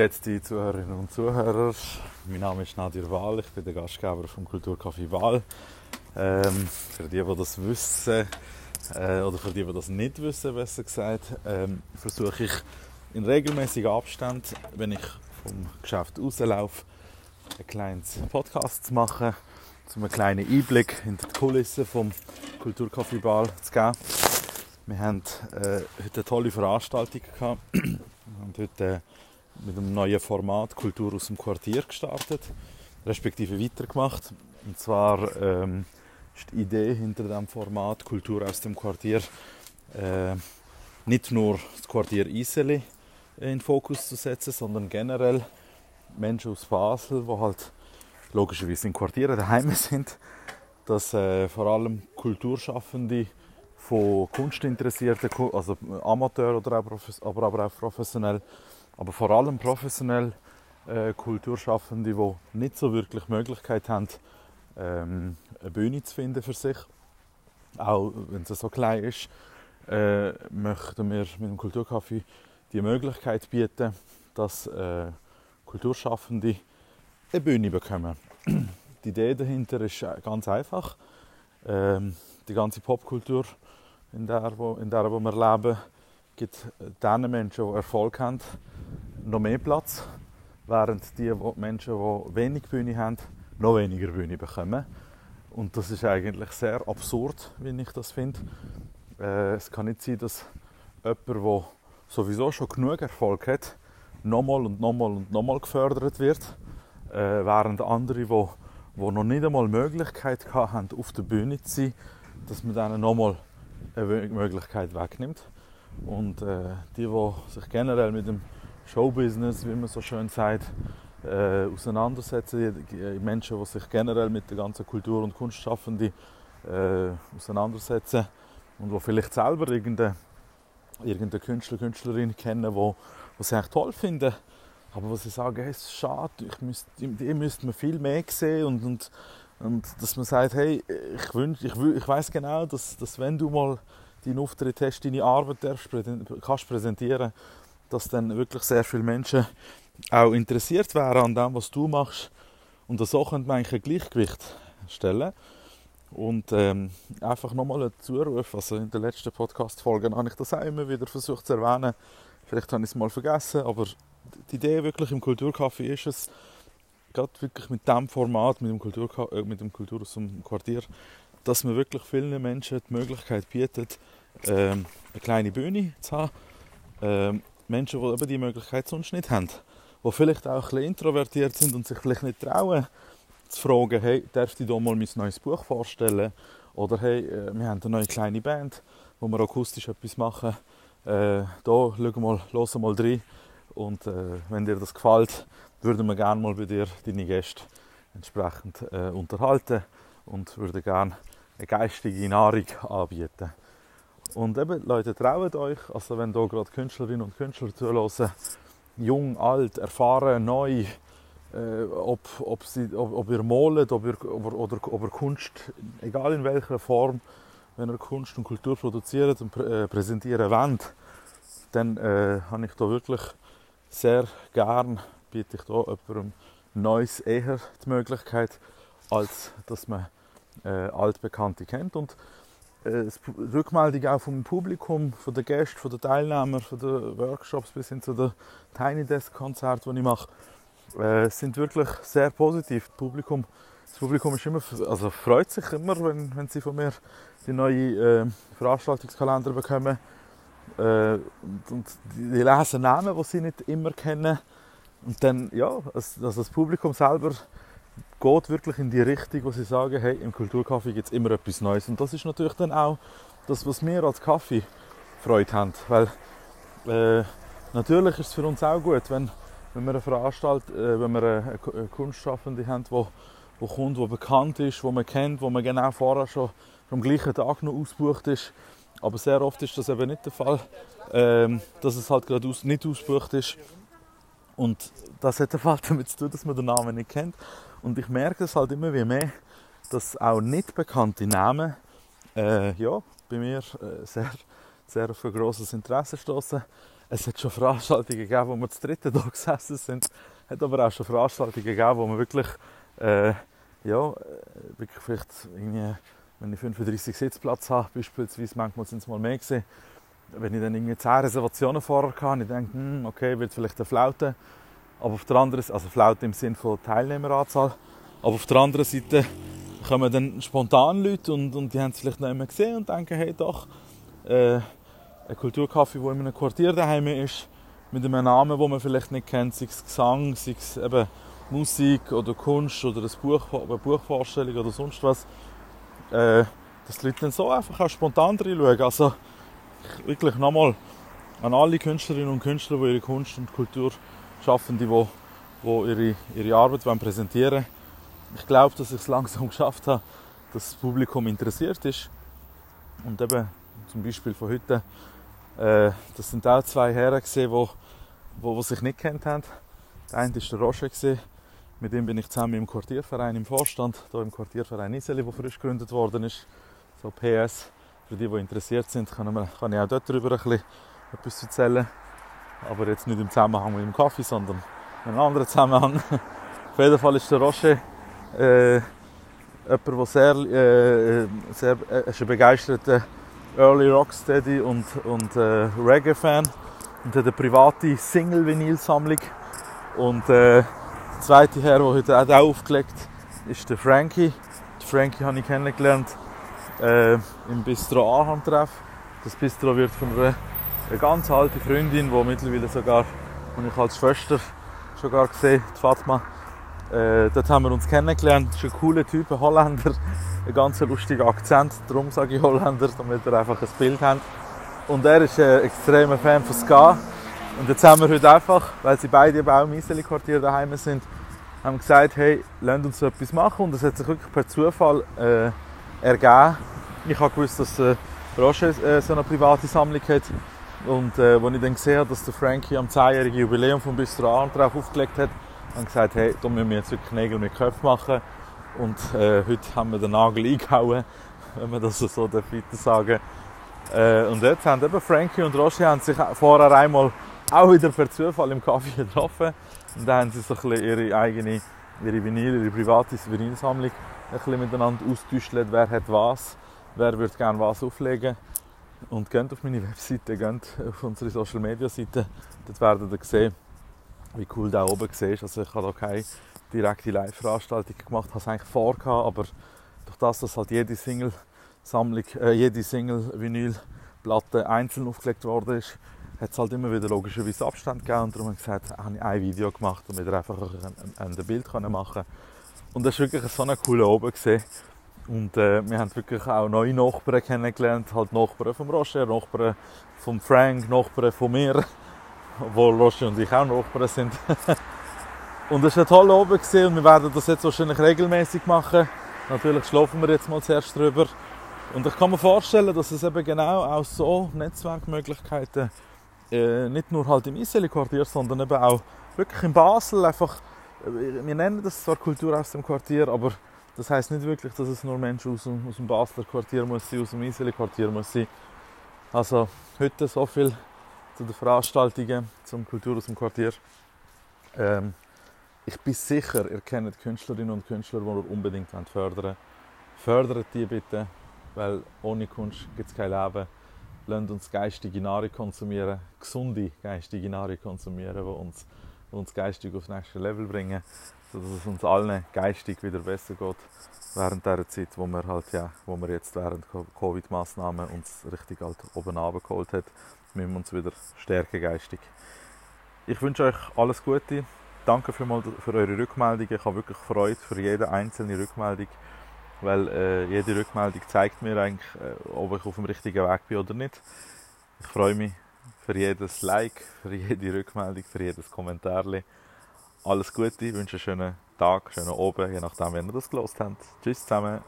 Geschätzte Zuhörerinnen und Zuhörer, mein Name ist Nadir Wahl, ich bin der Gastgeber vom Kulturcafé Wahl. Ähm, für die, die das wissen, äh, oder für die, die das nicht wissen, besser gesagt, ähm, versuche ich in regelmäßigen Abstand, wenn ich vom Geschäft rauslaufe, ein kleines Podcast zu machen, um einen kleinen Einblick hinter die Kulissen vom Kulturcafé Wahl zu geben. Wir haben äh, heute eine tolle Veranstaltung gehabt. Haben heute äh, mit einem neuen Format Kultur aus dem Quartier gestartet, respektive weitergemacht. Und zwar ähm, ist die Idee hinter dem Format Kultur aus dem Quartier äh, nicht nur das Quartier Iseli in den Fokus zu setzen, sondern generell Menschen aus Basel, die halt logischerweise in Quartieren daheim sind, dass äh, vor allem Kulturschaffende von Kunstinteressierten, also Amateur oder aber, aber auch professionell, aber vor allem professionell äh, Kulturschaffende, die nicht so wirklich Möglichkeit haben, ähm, eine Bühne zu finden für sich, auch wenn sie so klein ist, äh, möchten wir mit dem Kulturcafé die Möglichkeit bieten, dass äh, Kulturschaffende eine Bühne bekommen. Die Idee dahinter ist ganz einfach. Ähm, die ganze Popkultur, in der, wo, in der wo wir leben, gibt den Menschen, die Erfolg haben, noch mehr Platz, während die Menschen, die wenig Bühne haben, noch weniger Bühne bekommen. Und das ist eigentlich sehr absurd, wie ich das finde. Äh, es kann nicht sein, dass jemand, der sowieso schon genug Erfolg hat, nochmal und nochmal und nochmal gefördert wird, äh, während andere, die, die noch nicht einmal die Möglichkeit haben, auf der Bühne zu sein, dass man denen nochmal eine Möglichkeit wegnimmt. Und äh, die, die sich generell mit dem Showbusiness, wie man so schön sagt, äh, auseinandersetzen. Menschen, die sich generell mit der ganzen Kultur- und Kunstschaffenden äh, auseinandersetzen und die vielleicht selber irgendeine, irgendeine Künstler, Künstlerin kennen, die, sie echt toll finden, aber wo sie sagen, hey, es ist schade, ich müsst, die müsste man viel mehr sehen und, und, und dass man sagt, hey, ich, wünsch, ich, ich weiß genau, dass, dass wenn du mal deinen Auftritt hast, deine Arbeit darfst, kannst präsentieren, dass dann wirklich sehr viele Menschen auch interessiert wären an dem, was du machst. Und so könnte man eigentlich ein Gleichgewicht stellen. Und ähm, einfach nochmal ein Zuruf, also in den letzten Podcast-Folgen habe ich das auch immer wieder versucht zu erwähnen. Vielleicht habe ich es mal vergessen, aber die Idee wirklich im Kulturcafé ist es, gerade wirklich mit dem Format, mit dem, Kultur, äh, mit dem Kultur aus dem Quartier, dass man wirklich vielen Menschen die Möglichkeit bietet, ähm, eine kleine Bühne zu haben. Ähm, Menschen, die eben die Möglichkeit sonst nicht haben. Die vielleicht auch ein introvertiert sind und sich vielleicht nicht trauen, zu fragen, hey, darfst du dir mal mein neues Buch vorstellen? Oder hey, äh, wir haben eine neue kleine Band, wo wir akustisch etwas machen. Äh, da, schau mal, los mal rein. Und äh, wenn dir das gefällt, würden wir gerne mal bei dir deine Gäste entsprechend äh, unterhalten und würden gerne eine geistige Nahrung anbieten. Und eben, Leute, traut euch, also wenn hier gerade Künstlerinnen und Künstler zuhören, jung, alt, erfahren, neu, äh, ob, ob, sie, ob, ob ihr malt ob ihr, ob, oder, ob ihr Kunst, egal in welcher Form, wenn ihr Kunst und Kultur produziert und prä, äh, präsentieren wollt, dann äh, habe ich da wirklich sehr gern, biete ich da jemandem Neues eher die Möglichkeit, als dass man äh, Altbekannte kennt. Und äh, Rückmeldung auch vom Publikum, von den Gästen, von den Teilnehmern, von den Workshops bis hin zu den Tiny Desk Konzerten, die ich mache, äh, sind wirklich sehr positiv. Das Publikum, das Publikum ist immer, also freut sich immer, wenn, wenn sie von mir die neue äh, Veranstaltungskalender bekommen. Äh, und, und die lesen Namen, die sie nicht immer kennen. Und dann, ja, also das Publikum selber geht wirklich in die Richtung, wo sie sagen, hey, im Kulturkaffee gibt es immer etwas Neues. Und das ist natürlich dann auch das, was wir als Kaffee Freude haben. Weil äh, natürlich ist es für uns auch gut, wenn, wenn wir eine Veranstaltung, äh, wenn wir eine, eine Kunstschaffende haben, wo, wo kommt, wo bekannt ist, wo man kennt, wo man genau vorher schon am gleichen Tag noch ausgebucht ist. Aber sehr oft ist das eben nicht der Fall, ähm, dass es halt gerade aus, nicht ausgebucht ist. Und das hat der damit zu tun, dass man den Namen nicht kennt. Und ich merke es halt immer wie mehr, dass auch nicht bekannte Namen äh, ja, bei mir äh, sehr, sehr auf ein grosses Interesse stoßen. Es hat schon Veranstaltungen gegeben, wo wir zu dritten da gesessen sind. Es hat aber auch schon Veranstaltungen gegeben, wo wir wirklich, äh, ja, äh, wirklich vielleicht irgendwie, wenn ich 35 Sitzplatz habe, beispielsweise, manchmal sind es mal mehr gewesen, wenn ich dann irgendwie 10 Reservationen vorher hatte, ich denke, hm, okay, wird vielleicht eine Flaute. Aber auf der anderen Seite, also Flaute im Sinne von Teilnehmeranzahl, aber auf der anderen Seite kommen dann spontan Leute und, und die haben es vielleicht noch immer gesehen und denken, hey doch, äh, ein Kulturcafé, der in einem Quartier daheim ist, mit einem Namen, den man vielleicht nicht kennt, sei es Gesang, sei es eben Musik oder Kunst oder ein Buch, eine Buchvorstellung oder sonst was, äh, dass die Leute dann so einfach auch spontan reinschauen. Also wirklich nochmal an alle Künstlerinnen und Künstler, die ihre Kunst und Kultur schaffen, die, die ihre, ihre Arbeit präsentieren wollen. Ich glaube, dass ich es langsam geschafft habe, dass das Publikum interessiert ist. Und eben zum Beispiel von heute, äh, das sind auch zwei Herren die, die, die sich nicht kennt haben. Der eine war der gewesen. mit dem bin ich zusammen im Quartierverein im Vorstand, hier im Quartierverein Iseli, der frisch gegründet worden ist. So PS, für die, die interessiert sind, kann, ich auch dort darüber ein bisschen etwas erzählen. Aber jetzt nicht im Zusammenhang mit dem Kaffee, sondern in einem anderen Zusammenhang. Auf jeden Fall ist der Roger äh, jemand, der sehr, äh, sehr äh, begeisterter Early Rocksteady und, und äh, Reggae-Fan und hat eine private Single-Vinyl-Sammlung. Und äh, der zweite Herr, der heute auch aufgelegt ist der Frankie. Den Frankie habe ich kennengelernt äh, im Bistro Aham-Treff. Das Bistro wird von einer, einer ganz alten Freundin, die mittlerweile sogar, die ich als Schwester schon gar gesehen, die Fatma. Äh, dort haben wir uns kennengelernt. Das ist ein cooler Typ, ein Holländer. Ein ganz lustiger Akzent, darum sage ich Holländer, damit ihr einfach ein Bild habt. Und er ist ein extremer Fan von Ska. Und jetzt haben wir heute einfach, weil sie beide auch im Iseli-Quartier daheim sind, haben gesagt, hey, lasst uns so etwas machen. Und das hat sich wirklich per Zufall äh, ergeben. Ich habe gewusst, dass äh, Roger äh, so eine private Sammlung hat. Und äh, als ich dann gesehen habe, dass der Frankie am 10-jährigen Jubiläum vom Bistro Arn drauf aufgelegt hat, haben gesagt, hey, da müssen wir jetzt wirklich Nägel mit Köpfen machen. Und äh, heute haben wir den Nagel eingehauen, wenn man das so darf sagen äh, Und jetzt haben eben Frankie und Roger haben sich vorher einmal auch wieder per Zufall im Kaffee getroffen. Und dann haben sie so ein bisschen ihre eigene, ihre Vinyl, ihre private Vinylsammlung ein bisschen miteinander austauscht, wer hat was, wer würde gerne was auflegen. Und geht auf meine Webseite, geht auf unsere Social Media Seite, dort werdet ihr sehen, wie cool da oben siehst. Also ich habe da keine direkte Live-Veranstaltung gemacht, habe es eigentlich vor, aber durch das, dass halt jede Single-Sammlung, äh, jede Single-Vinyl-Platte einzeln aufgelegt worden ist, hat es halt immer wieder logischerweise Abstand gegeben und darum habe ich gesagt, habe ich ein Video gemacht, damit wir einfach ein, ein, ein Bild machen können. Und das war wirklich so eine coole oben gesehen. Und äh, wir haben wirklich auch neue Nachbarn kennengelernt, halt Nachbarn vom Roger, Nachbarn vom Frank, Nachbarn von mir, obwohl Roger und ich auch Nachbarn sind. und es war toll oben gewesen und wir werden das jetzt wahrscheinlich regelmäßig machen. Natürlich schlafen wir jetzt mal zuerst drüber. Und ich kann mir vorstellen, dass es eben genau auch so Netzwerkmöglichkeiten äh, nicht nur halt im Iseli-Quartier, sondern eben auch wirklich in Basel einfach, wir nennen das zwar Kultur aus dem Quartier, aber das heißt nicht wirklich, dass es nur Menschen aus dem, aus dem Basler Quartier muss sein, aus dem Iseli-Quartier muss sein. Also heute so viel zu den Veranstaltungen zum Kultur aus dem Quartier. Ähm, ich bin sicher, ihr kennt Künstlerinnen und Künstler, die ihr unbedingt fördern. Fördert die bitte, weil ohne Kunst gibt es kein Leben. Lasst uns geistige Nahrung konsumieren, gesunde geistige Nahrung konsumieren, die uns, uns geistig aufs nächste Level bringen, sodass es uns allen geistig wieder besser geht während der Zeit, wo wir halt ja, wo wir jetzt während Covid-Maßnahmen uns richtig halt oben geholt hat, müssen wir uns wieder stärken geistig. Ich wünsche euch alles Gute. Danke für, mal für eure Rückmeldung. Ich habe wirklich Freude für jede einzelne Rückmeldung, weil äh, jede Rückmeldung zeigt mir eigentlich, äh, ob ich auf dem richtigen Weg bin oder nicht. Ich freue mich für jedes Like, für jede Rückmeldung, für jedes Kommentar. Alles Gute, wünsche einen schönen Tag, schönen Abend, je nachdem, wenn ihr das gelost habt. Tschüss zusammen.